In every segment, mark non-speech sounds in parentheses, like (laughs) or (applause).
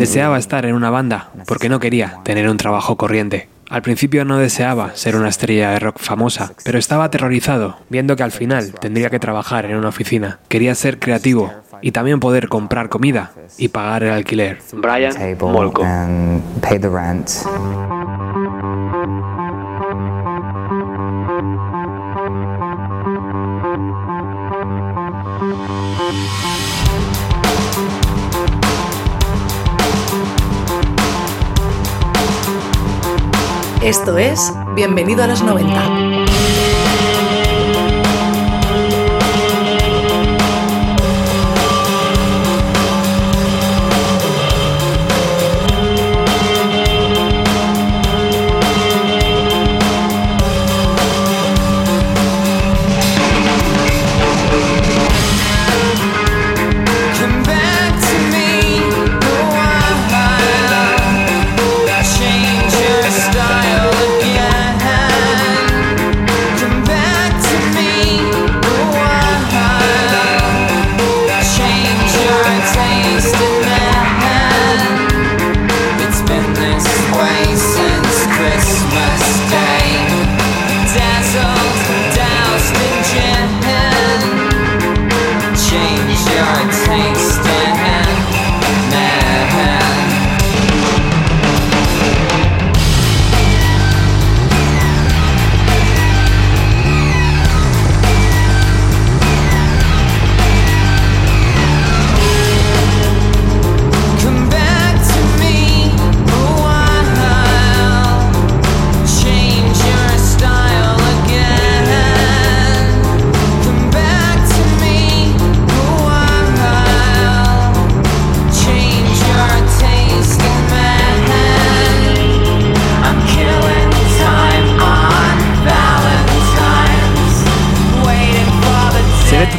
Deseaba estar en una banda porque no quería tener un trabajo corriente. Al principio no deseaba ser una estrella de rock famosa, pero estaba aterrorizado viendo que al final tendría que trabajar en una oficina. Quería ser creativo y también poder comprar comida y pagar el alquiler. Brian Molko. Esto es Bienvenido a los 90.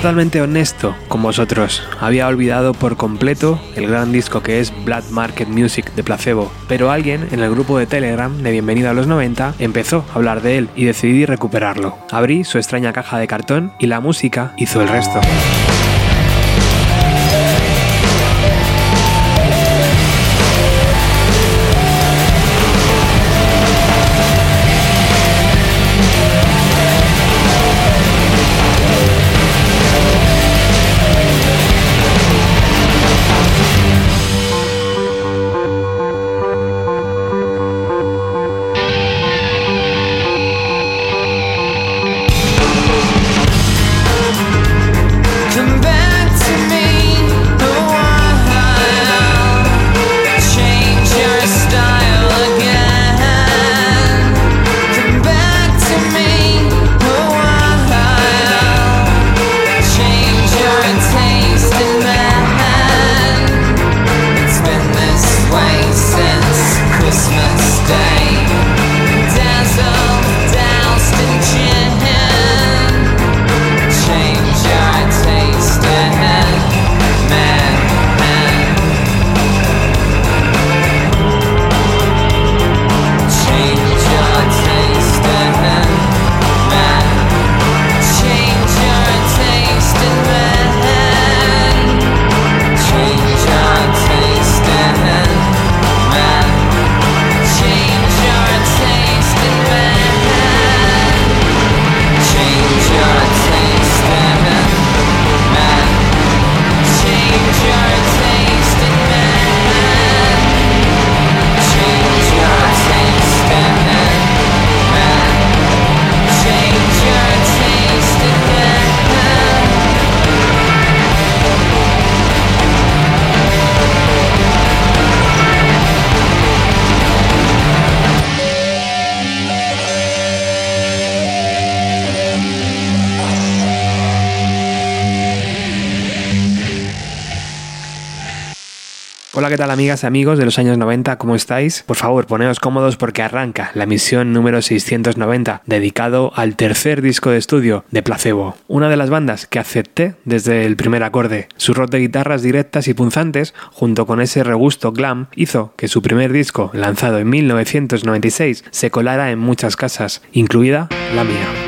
Totalmente honesto con vosotros. Había olvidado por completo el gran disco que es Black Market Music de Placebo, pero alguien en el grupo de Telegram de Bienvenido a los 90 empezó a hablar de él y decidí recuperarlo. Abrí su extraña caja de cartón y la música hizo el resto. Amigas y amigos de los años 90? ¿Cómo estáis? Por favor, poneos cómodos porque arranca la misión número 690, dedicado al tercer disco de estudio de Placebo, una de las bandas que acepté desde el primer acorde. Su rock de guitarras directas y punzantes, junto con ese regusto glam, hizo que su primer disco, lanzado en 1996, se colara en muchas casas, incluida la mía.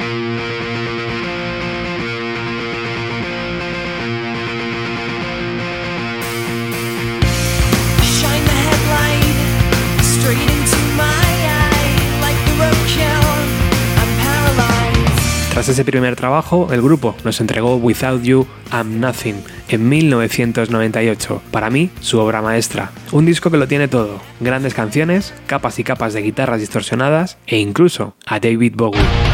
Ese primer trabajo, el grupo nos entregó Without You, I'm Nothing en 1998. Para mí, su obra maestra. Un disco que lo tiene todo. Grandes canciones, capas y capas de guitarras distorsionadas e incluso a David Bowie.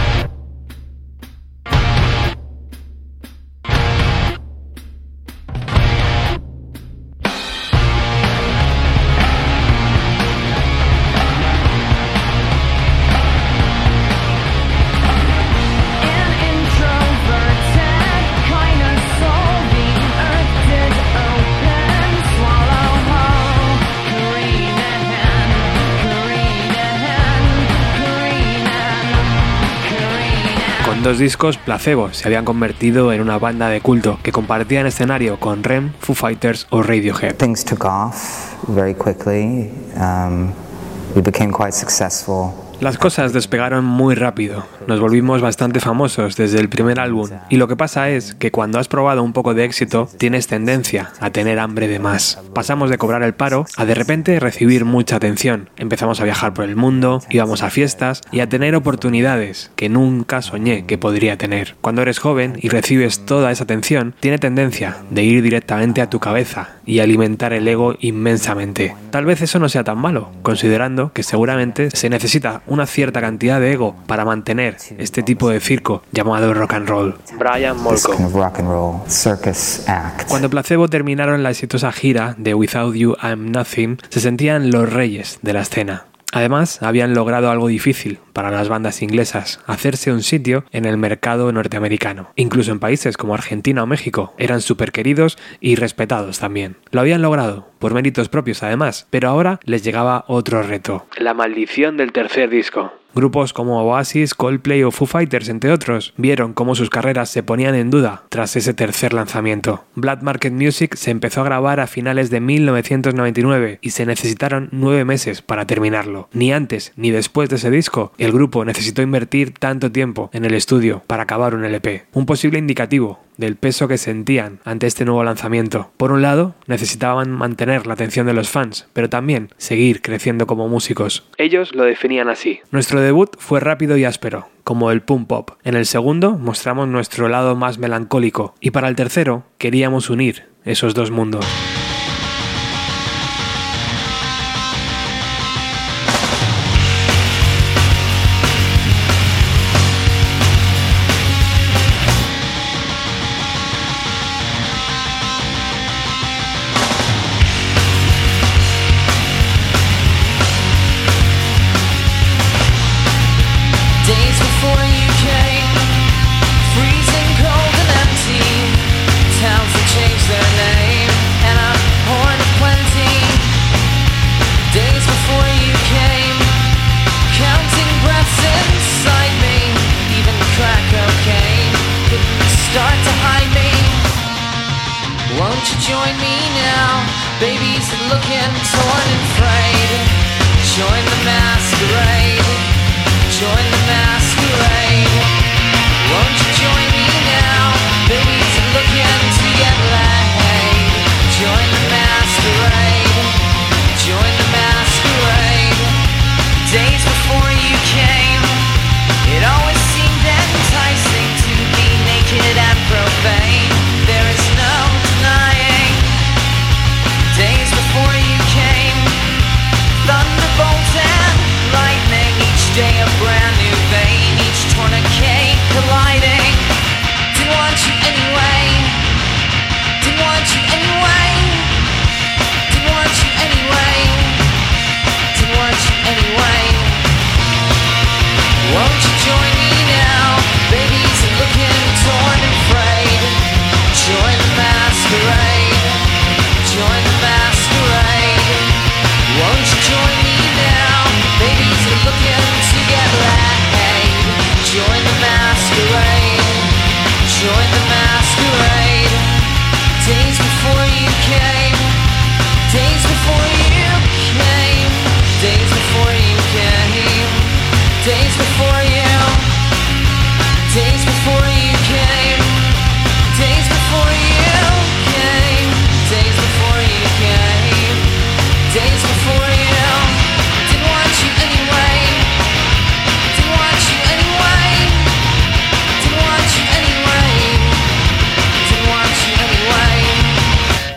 Dos discos, Placebo se habían convertido en una banda de culto que compartían escenario con Rem, Foo Fighters o Radiohead. Things took off very quickly. Um, we became quite successful. Las cosas despegaron muy rápido, nos volvimos bastante famosos desde el primer álbum y lo que pasa es que cuando has probado un poco de éxito tienes tendencia a tener hambre de más. Pasamos de cobrar el paro a de repente recibir mucha atención. Empezamos a viajar por el mundo, íbamos a fiestas y a tener oportunidades que nunca soñé que podría tener. Cuando eres joven y recibes toda esa atención, tiene tendencia de ir directamente a tu cabeza y alimentar el ego inmensamente. Tal vez eso no sea tan malo, considerando que seguramente se necesita una cierta cantidad de ego para mantener este tipo de circo llamado rock and roll. Brian Molko. Cuando Placebo terminaron la exitosa gira de Without You I'm Nothing, se sentían los reyes de la escena. Además, habían logrado algo difícil para las bandas inglesas, hacerse un sitio en el mercado norteamericano. Incluso en países como Argentina o México, eran súper queridos y respetados también. Lo habían logrado, por méritos propios además, pero ahora les llegaba otro reto. La maldición del tercer disco. Grupos como Oasis, Coldplay o Foo Fighters, entre otros, vieron cómo sus carreras se ponían en duda tras ese tercer lanzamiento. Black Market Music se empezó a grabar a finales de 1999 y se necesitaron nueve meses para terminarlo. Ni antes ni después de ese disco, el grupo necesitó invertir tanto tiempo en el estudio para acabar un LP. Un posible indicativo del peso que sentían ante este nuevo lanzamiento. Por un lado, necesitaban mantener la atención de los fans, pero también seguir creciendo como músicos. Ellos lo definían así. Nuestro debut fue rápido y áspero, como el punk pop. En el segundo mostramos nuestro lado más melancólico y para el tercero queríamos unir esos dos mundos.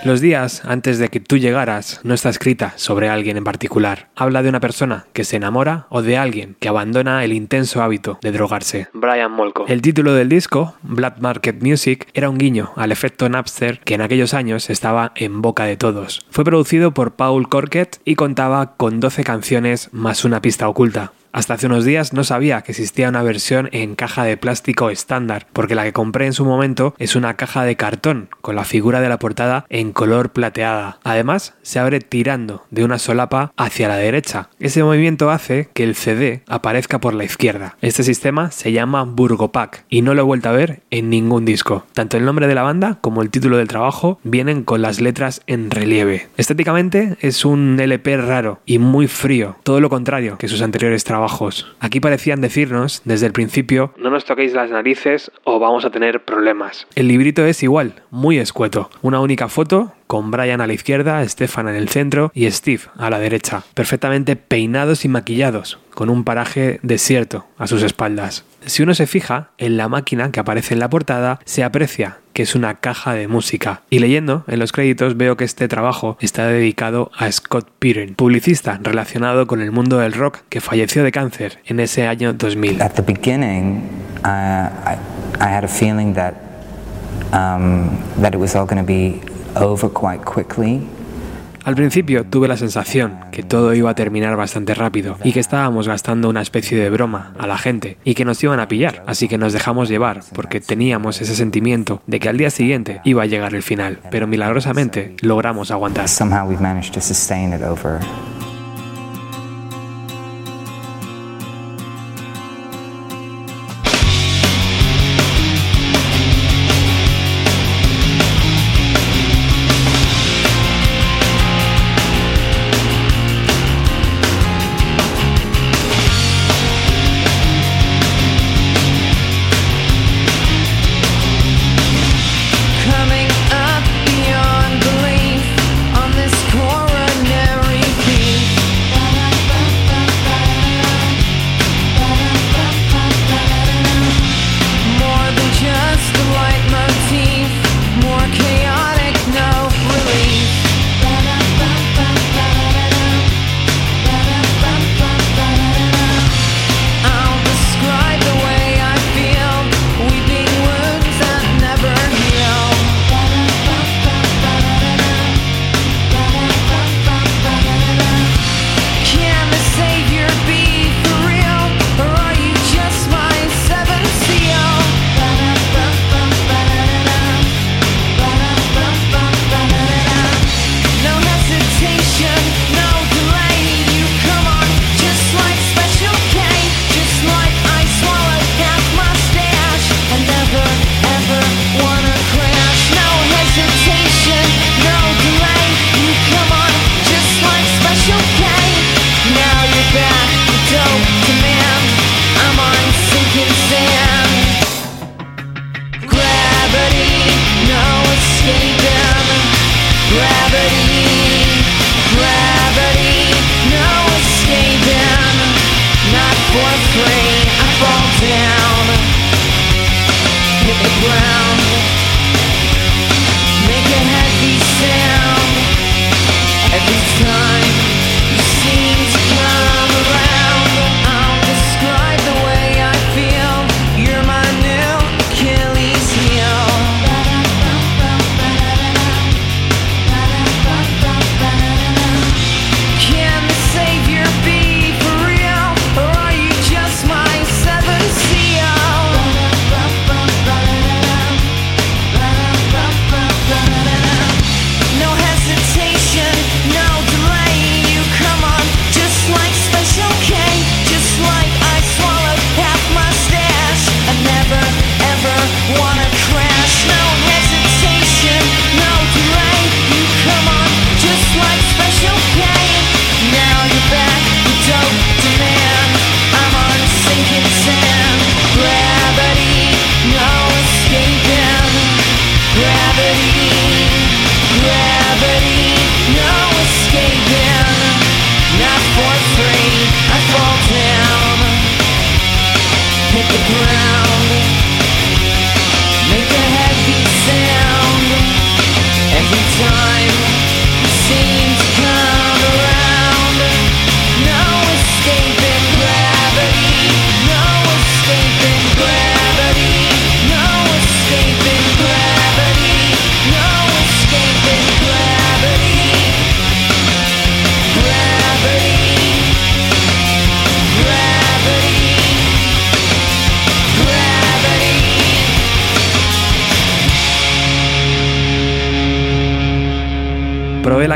Los días antes de que tú llegaras no está escrita sobre alguien en particular. Habla de una persona que se enamora o de alguien que abandona el intenso hábito de drogarse. Brian Molko. El título del disco, Black Market Music, era un guiño al efecto Napster que en aquellos años estaba en boca de todos. Fue producido por Paul Corkett y contaba con 12 canciones más una pista oculta. Hasta hace unos días no sabía que existía una versión en caja de plástico estándar, porque la que compré en su momento es una caja de cartón con la figura de la portada en color plateada. Además, se abre tirando de una solapa hacia la derecha. Ese movimiento hace que el CD aparezca por la izquierda. Este sistema se llama Burgopack y no lo he vuelto a ver en ningún disco. Tanto el nombre de la banda como el título del trabajo vienen con las letras en relieve. Estéticamente es un LP raro y muy frío, todo lo contrario que sus anteriores trabajos Aquí parecían decirnos desde el principio, no nos toquéis las narices o vamos a tener problemas. El librito es igual, muy escueto. Una única foto con Brian a la izquierda, Stefan en el centro y Steve a la derecha, perfectamente peinados y maquillados, con un paraje desierto a sus espaldas. Si uno se fija en la máquina que aparece en la portada, se aprecia que es una caja de música. Y leyendo en los créditos veo que este trabajo está dedicado a Scott Piren, publicista relacionado con el mundo del rock que falleció de cáncer en ese año 2000. At the beginning, uh, I, I had a feeling that um, that it was all going to be over quite quickly. Al principio tuve la sensación que todo iba a terminar bastante rápido y que estábamos gastando una especie de broma a la gente y que nos iban a pillar, así que nos dejamos llevar porque teníamos ese sentimiento de que al día siguiente iba a llegar el final, pero milagrosamente logramos aguantar.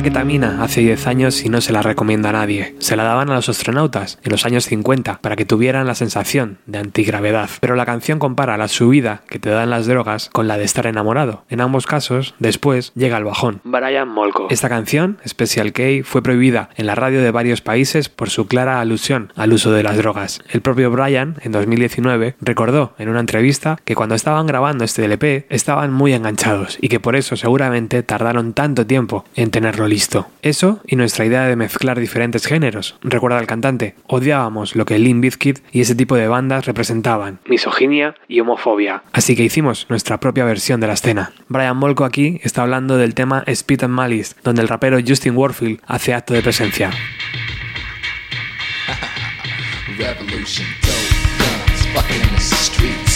La ketamina hace 10 años y no se la recomiendo a nadie. Se la daban a los astronautas en los años 50 para que tuvieran la sensación de antigravedad. Pero la canción compara la subida que te dan las drogas con la de estar enamorado. En ambos casos, después llega el bajón. Brian Molko. Esta canción, Special K, fue prohibida en la radio de varios países por su clara alusión al uso de las drogas. El propio Brian, en 2019, recordó en una entrevista que cuando estaban grabando este LP estaban muy enganchados y que por eso seguramente tardaron tanto tiempo en tenerlo listo. Eso y nuestra idea de mezclar diferentes géneros. Recuerda al cantante, odiábamos lo que Limp Bizkit y ese tipo de bandas representaban, misoginia y homofobia. Así que hicimos nuestra propia versión de la escena. Brian Molko aquí está hablando del tema Spit and Malice, donde el rapero Justin Warfield hace acto de presencia. (laughs)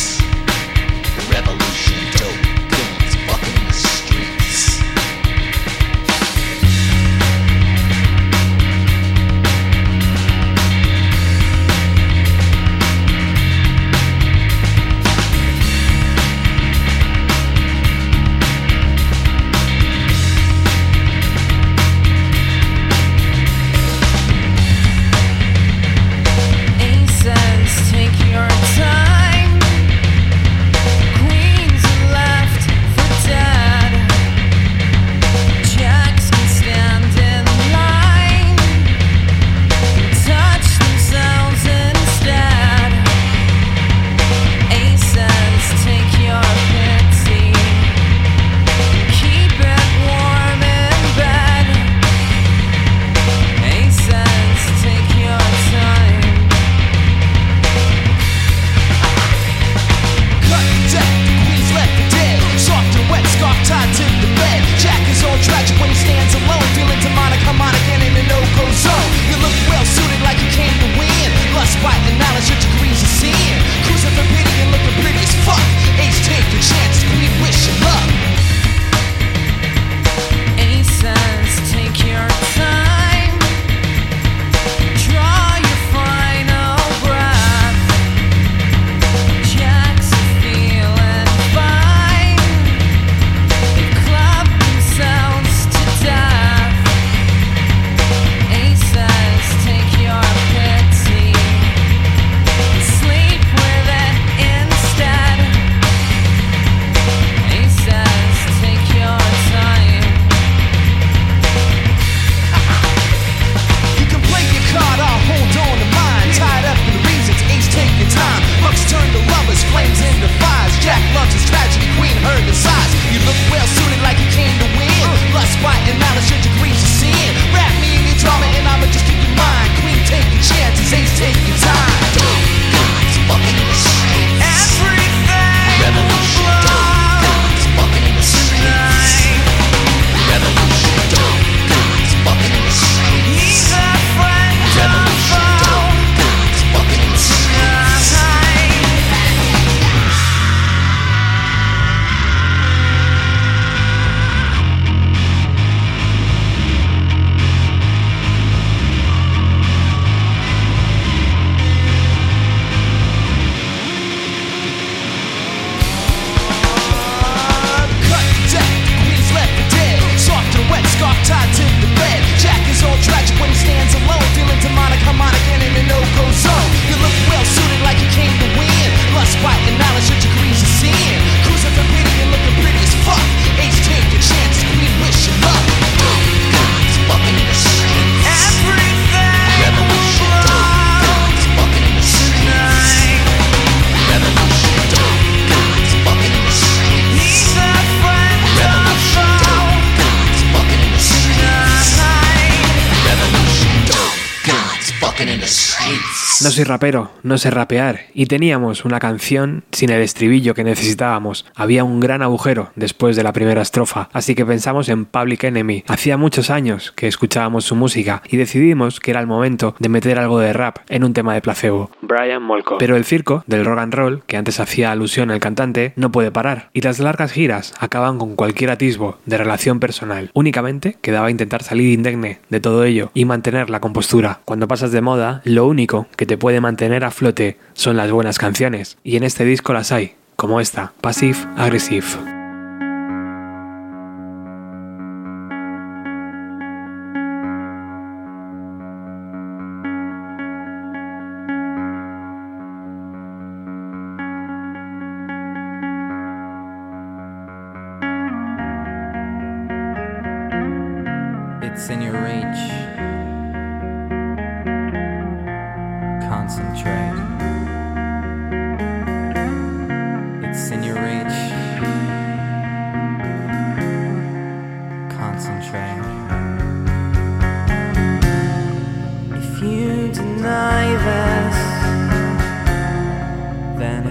No soy rapero, no sé rapear, y teníamos una canción sin el estribillo que necesitábamos. Había un gran agujero después de la primera estrofa, así que pensamos en Public Enemy. Hacía muchos años que escuchábamos su música y decidimos que era el momento de meter algo de rap en un tema de placebo. Brian Molko. Pero el circo del rock and roll, que antes hacía alusión al cantante, no puede parar, y las largas giras acaban con cualquier atisbo de relación personal. Únicamente quedaba intentar salir indemne de todo ello y mantener la compostura. Cuando pasas de moda, lo único que te puede mantener a flote son las buenas canciones, y en este disco las hay, como esta, Passive Aggressive.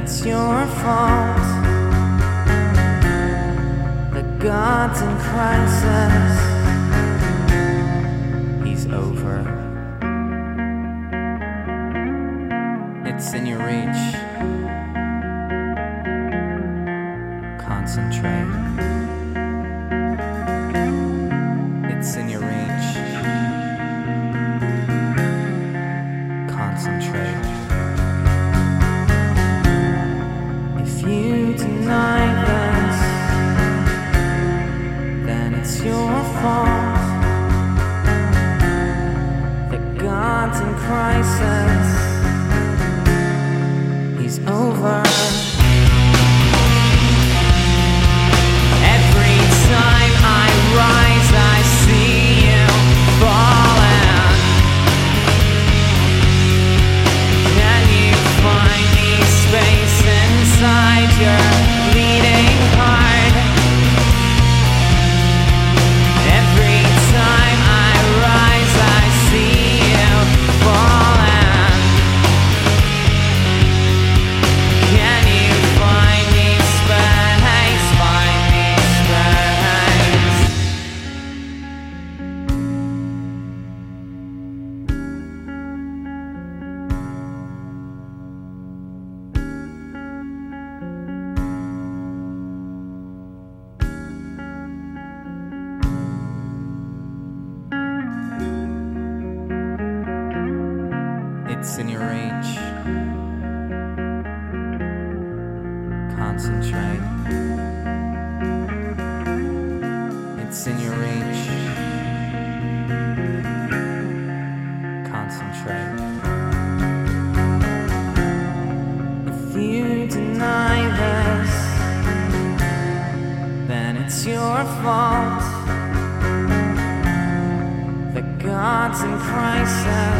it's your fault. The God's in crisis. He's over. It's in your reach. reach. Concentrate. It's in your reach. Concentrate. If you deny this, then it's your fault. The God's in crisis.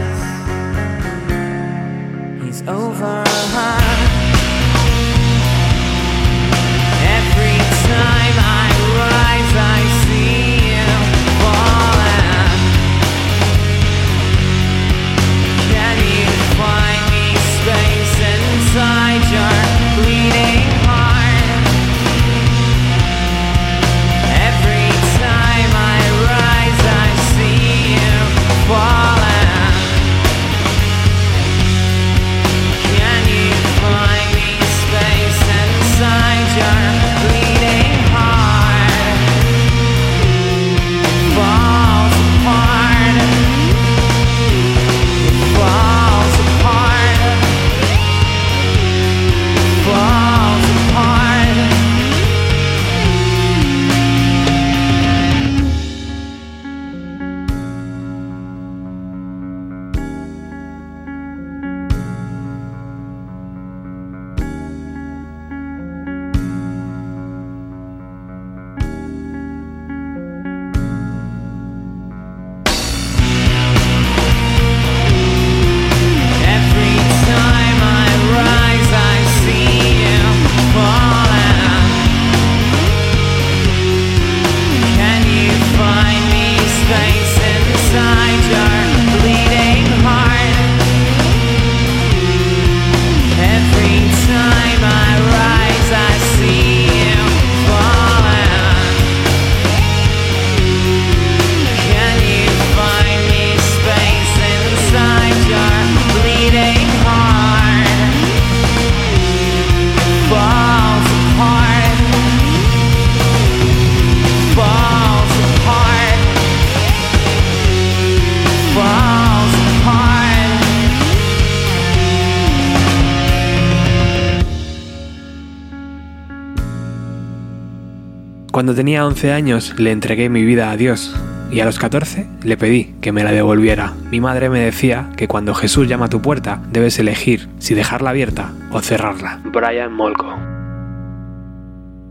tenía 11 años le entregué mi vida a Dios y a los 14 le pedí que me la devolviera. Mi madre me decía que cuando Jesús llama a tu puerta debes elegir si dejarla abierta o cerrarla. Brian Molko.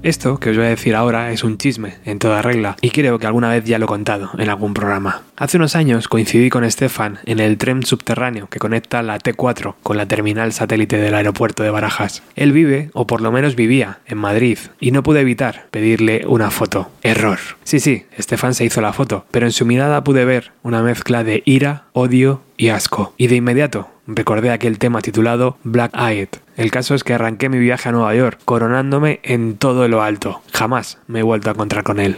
Esto que os voy a decir ahora es un chisme en toda regla y creo que alguna vez ya lo he contado en algún programa. Hace unos años coincidí con Estefan en el tren subterráneo que conecta la T4 con la terminal satélite del aeropuerto de Barajas. Él vive, o por lo menos vivía, en Madrid y no pude evitar pedirle una foto. Error. Sí, sí, Estefan se hizo la foto, pero en su mirada pude ver una mezcla de ira, odio y asco. Y de inmediato recordé aquel tema titulado Black Eyed. El caso es que arranqué mi viaje a Nueva York, coronándome en todo lo alto. Jamás me he vuelto a encontrar con él.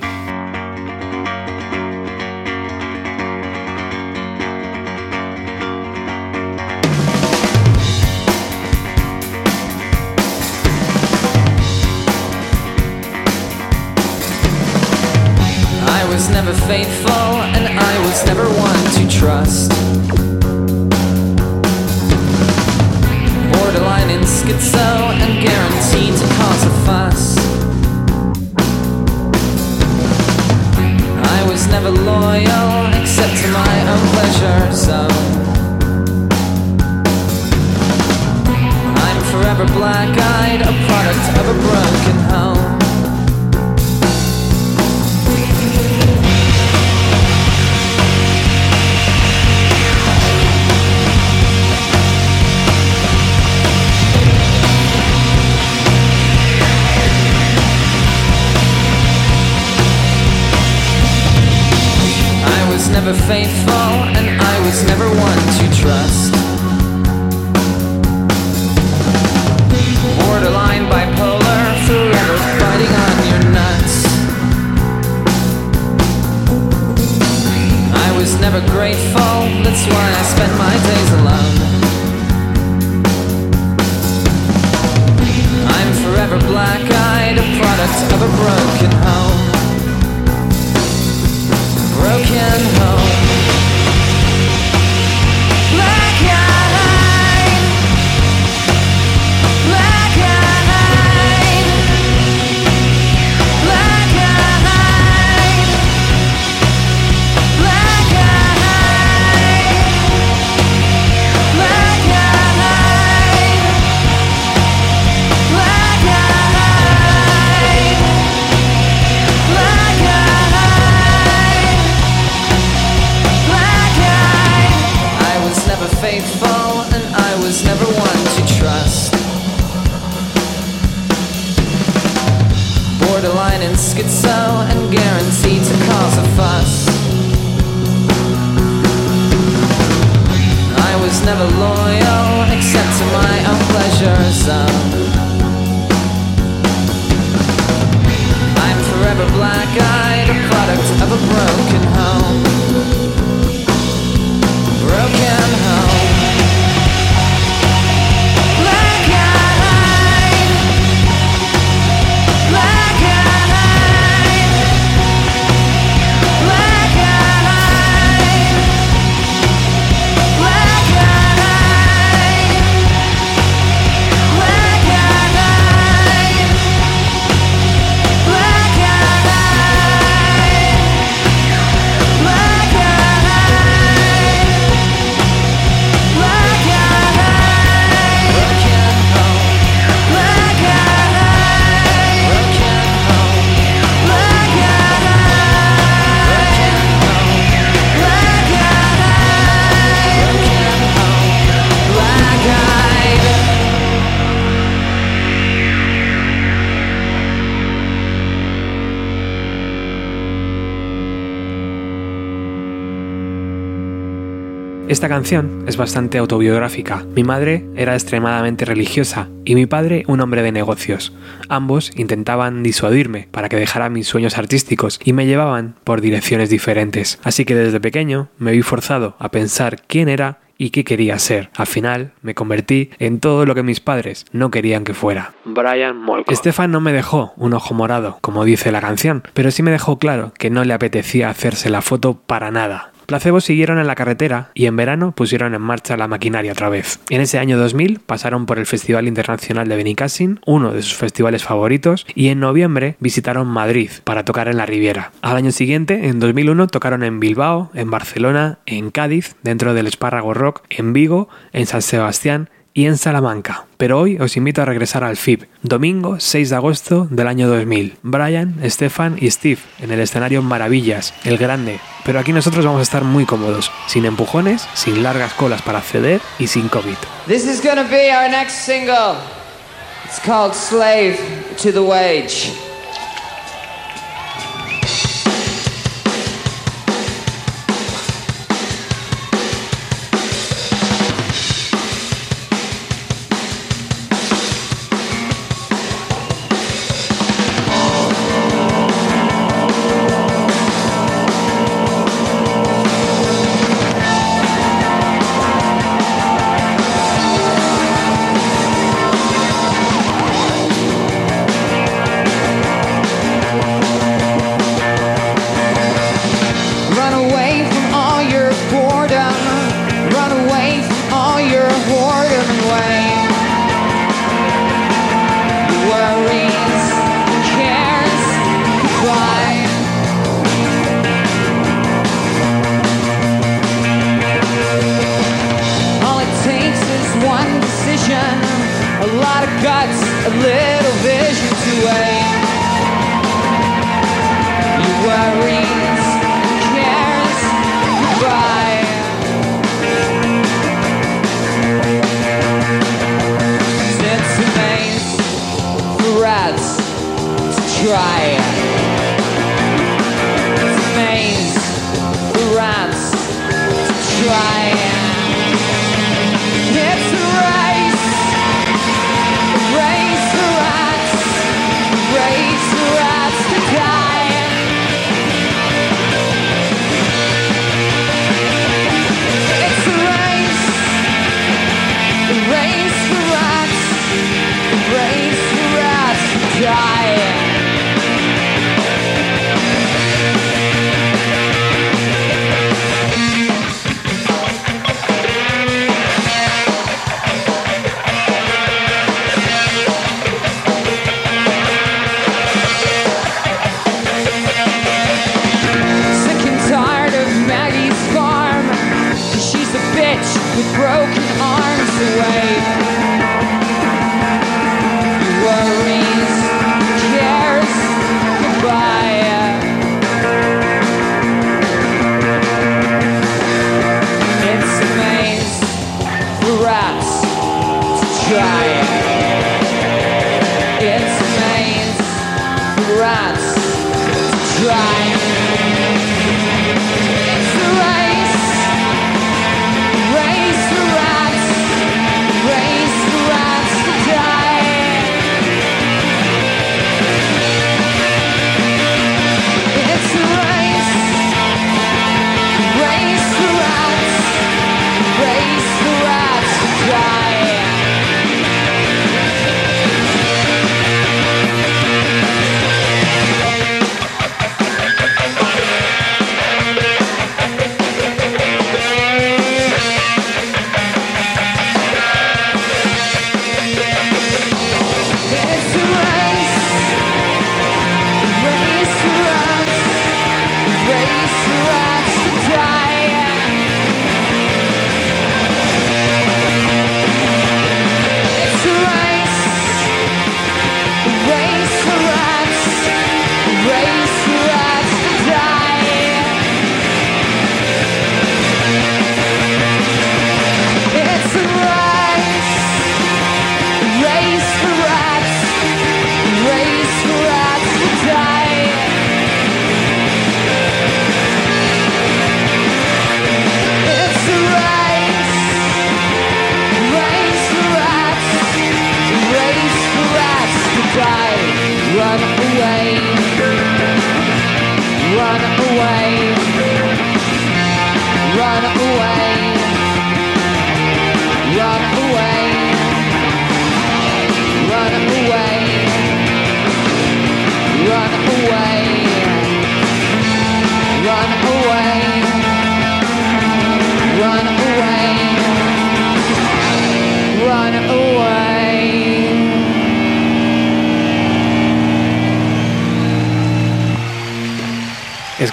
Esta canción es bastante autobiográfica. Mi madre era extremadamente religiosa y mi padre un hombre de negocios. Ambos intentaban disuadirme para que dejara mis sueños artísticos y me llevaban por direcciones diferentes. Así que desde pequeño me vi forzado a pensar quién era y qué quería ser. Al final me convertí en todo lo que mis padres no querían que fuera. Brian Molko. Stefan no me dejó un ojo morado, como dice la canción, pero sí me dejó claro que no le apetecía hacerse la foto para nada. Placebo siguieron en la carretera y en verano pusieron en marcha la maquinaria otra vez. En ese año 2000 pasaron por el Festival Internacional de Benicassin, uno de sus festivales favoritos, y en noviembre visitaron Madrid para tocar en la Riviera. Al año siguiente, en 2001, tocaron en Bilbao, en Barcelona, en Cádiz, dentro del Espárrago Rock, en Vigo, en San Sebastián y en Salamanca. Pero hoy os invito a regresar al FIB, domingo 6 de agosto del año 2000. Brian, Stefan y Steve en el escenario Maravillas, el grande. Pero aquí nosotros vamos a estar muy cómodos, sin empujones, sin largas colas para acceder y sin COVID. This is gonna be our next single. It's called Slave to the Wage. Yes.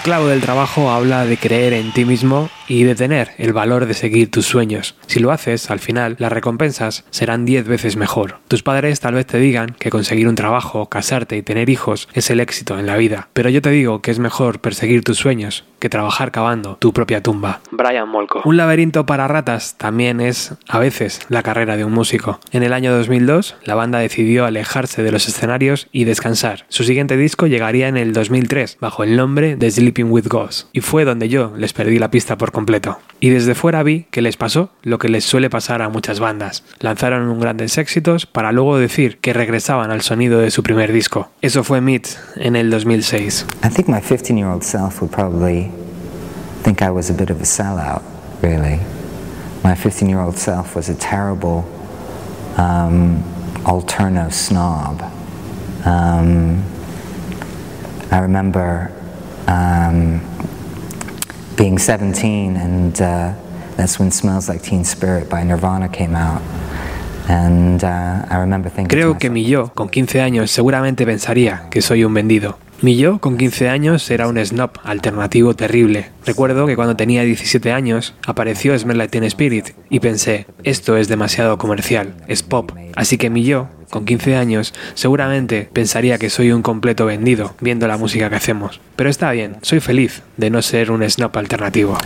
clavo del trabajo habla de creer en ti mismo y de tener el valor de seguir tus sueños. Si lo haces, al final, las recompensas serán 10 veces mejor. Tus padres tal vez te digan que conseguir un trabajo, casarte y tener hijos es el éxito en la vida, pero yo te digo que es mejor perseguir tus sueños que trabajar cavando tu propia tumba. Brian Molko. Un laberinto para ratas también es, a veces, la carrera de un músico. En el año 2002, la banda decidió alejarse de los escenarios y descansar. Su siguiente disco llegaría en el 2003, bajo el nombre de Sleeping with Ghosts, y fue donde yo les perdí la pista por completo. Y desde fuera vi que les pasó lo que les suele pasar a muchas bandas. Lanzaron un grandes éxitos para luego decir que regresaban al sonido de su primer disco. Eso fue Meat en el 2006. I think my 15 year old self would probably think I was a bit of a sellout, really. My 15 year old self was a terrible um, alterno snob. Um, I remember um, being 17, and uh, that's when Smells Like Teen Spirit by Nirvana came out. And uh, I remember thinking Creo que mi yo, con 15 años, seguramente pensaría que soy un vendido. Mi yo, con 15 años, era un snob alternativo terrible. Recuerdo que cuando tenía 17 años, apareció Smell Like Teen Spirit y pensé, esto es demasiado comercial, es pop. Así que mi yo, con 15 años, seguramente pensaría que soy un completo vendido viendo la música que hacemos. Pero está bien, soy feliz de no ser un snob alternativo.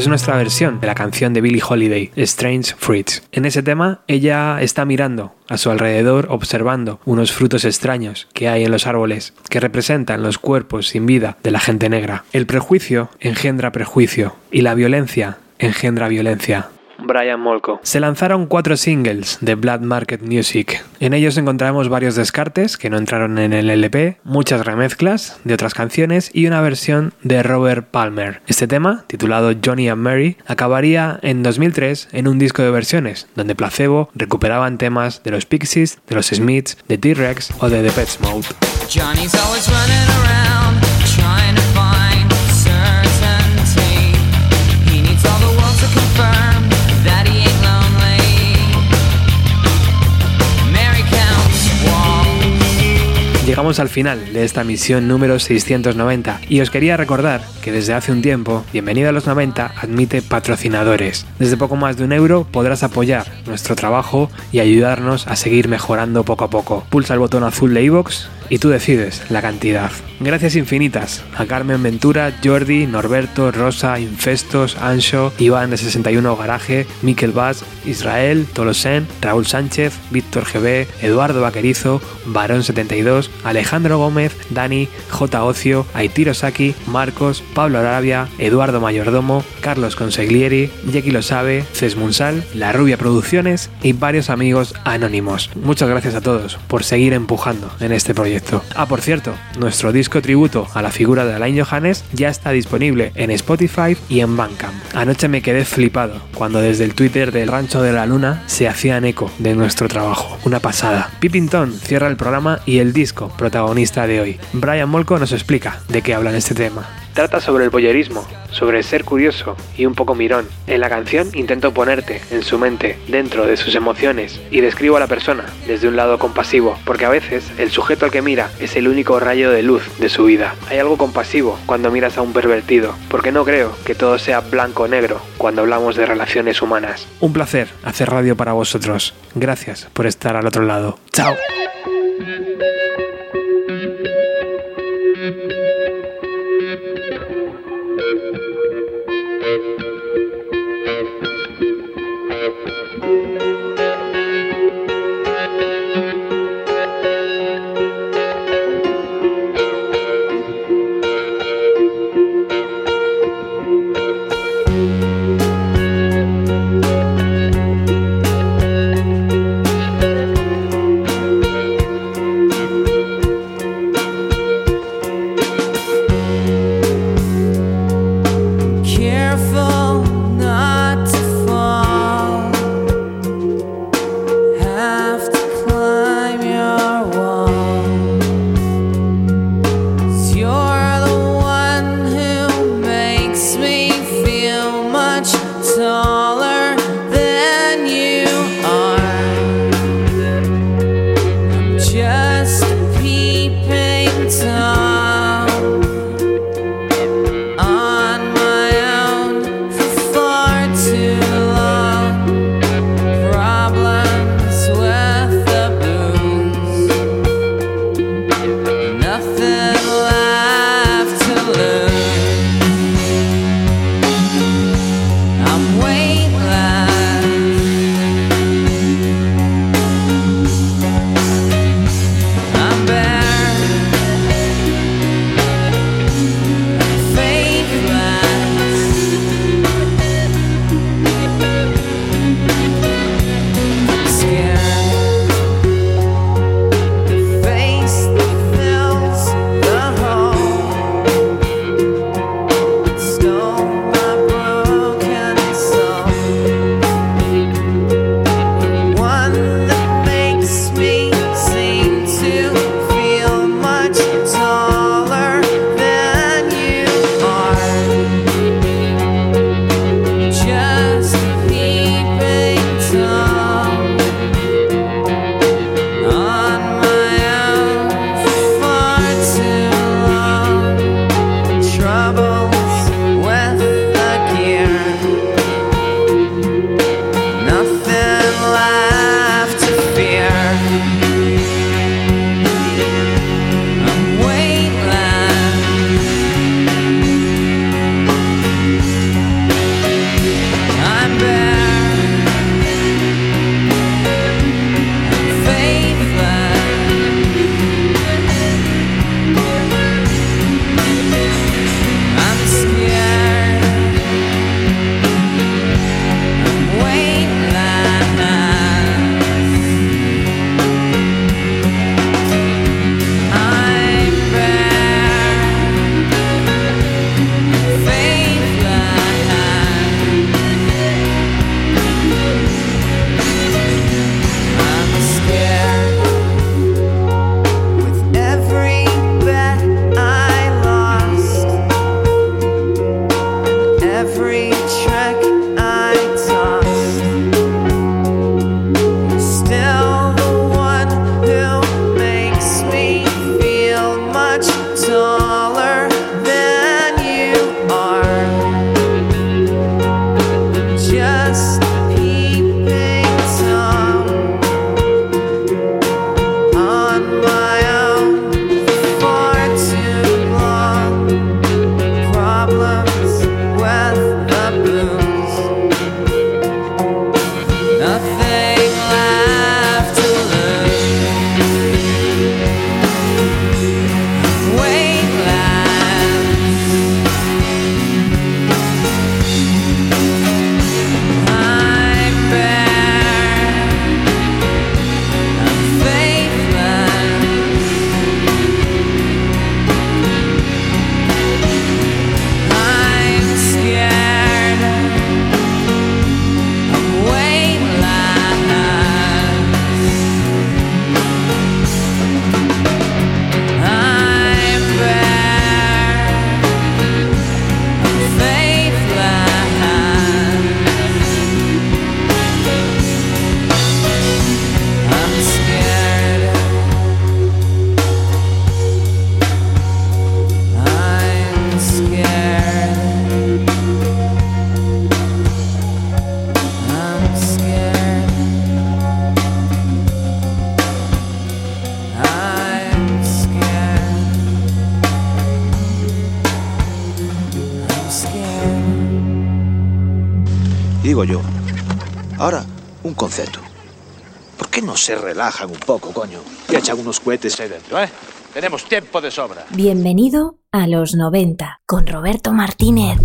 Es nuestra versión de la canción de Billie Holiday, Strange Fruits. En ese tema, ella está mirando a su alrededor observando unos frutos extraños que hay en los árboles, que representan los cuerpos sin vida de la gente negra. El prejuicio engendra prejuicio y la violencia engendra violencia. Brian Molko. Se lanzaron cuatro singles de Black Market Music. En ellos encontramos varios descartes que no entraron en el LP, muchas remezclas de otras canciones y una versión de Robert Palmer. Este tema, titulado Johnny and Mary, acabaría en 2003 en un disco de versiones, donde Placebo recuperaban temas de los Pixies, de los Smiths, de T-Rex o de The Pet Mode. Johnny's always running around Llegamos al final de esta misión número 690 y os quería recordar que desde hace un tiempo Bienvenido a los 90 admite patrocinadores. Desde poco más de un euro podrás apoyar nuestro trabajo y ayudarnos a seguir mejorando poco a poco. Pulsa el botón azul de iVoox y tú decides la cantidad. Gracias infinitas a Carmen Ventura, Jordi, Norberto, Rosa, Infestos, Ancho, Iván de 61 Garaje, Miquel Vaz, Israel, Tolosen, Raúl Sánchez, Víctor GB, Eduardo Vaquerizo, Barón 72, Alejandro Gómez, Dani, J. Ocio, Aitiro Saki, Marcos, Pablo Arabia, Eduardo Mayordomo, Carlos Consiglieri, Jackie Lo Sabe, Cesmunsal, La Rubia Producciones y varios amigos anónimos. Muchas gracias a todos por seguir empujando en este proyecto. Ah, por cierto, nuestro disco tributo a la figura de Alain Johannes ya está disponible en Spotify y en Bandcamp. Anoche me quedé flipado cuando desde el Twitter del Rancho de la Luna se hacían eco de nuestro trabajo. Una pasada. Pippington cierra el programa y el disco protagonista de hoy. Brian Molko nos explica de qué habla en este tema. Trata sobre el boyerismo, sobre ser curioso y un poco mirón. En la canción intento ponerte en su mente, dentro de sus emociones, y describo a la persona desde un lado compasivo, porque a veces el sujeto al que mira es el único rayo de luz de su vida. Hay algo compasivo cuando miras a un pervertido, porque no creo que todo sea blanco o negro cuando hablamos de relaciones humanas. Un placer hacer radio para vosotros. Gracias por estar al otro lado. Chao. se relajan un poco, coño. Y echan unos cohetes ahí dentro, ¿eh? Tenemos tiempo de sobra. Bienvenido a los 90 con Roberto Martínez.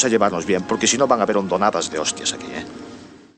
cosa es llevarnos bien, porque si no van a haber hondonadas de hostias aquí.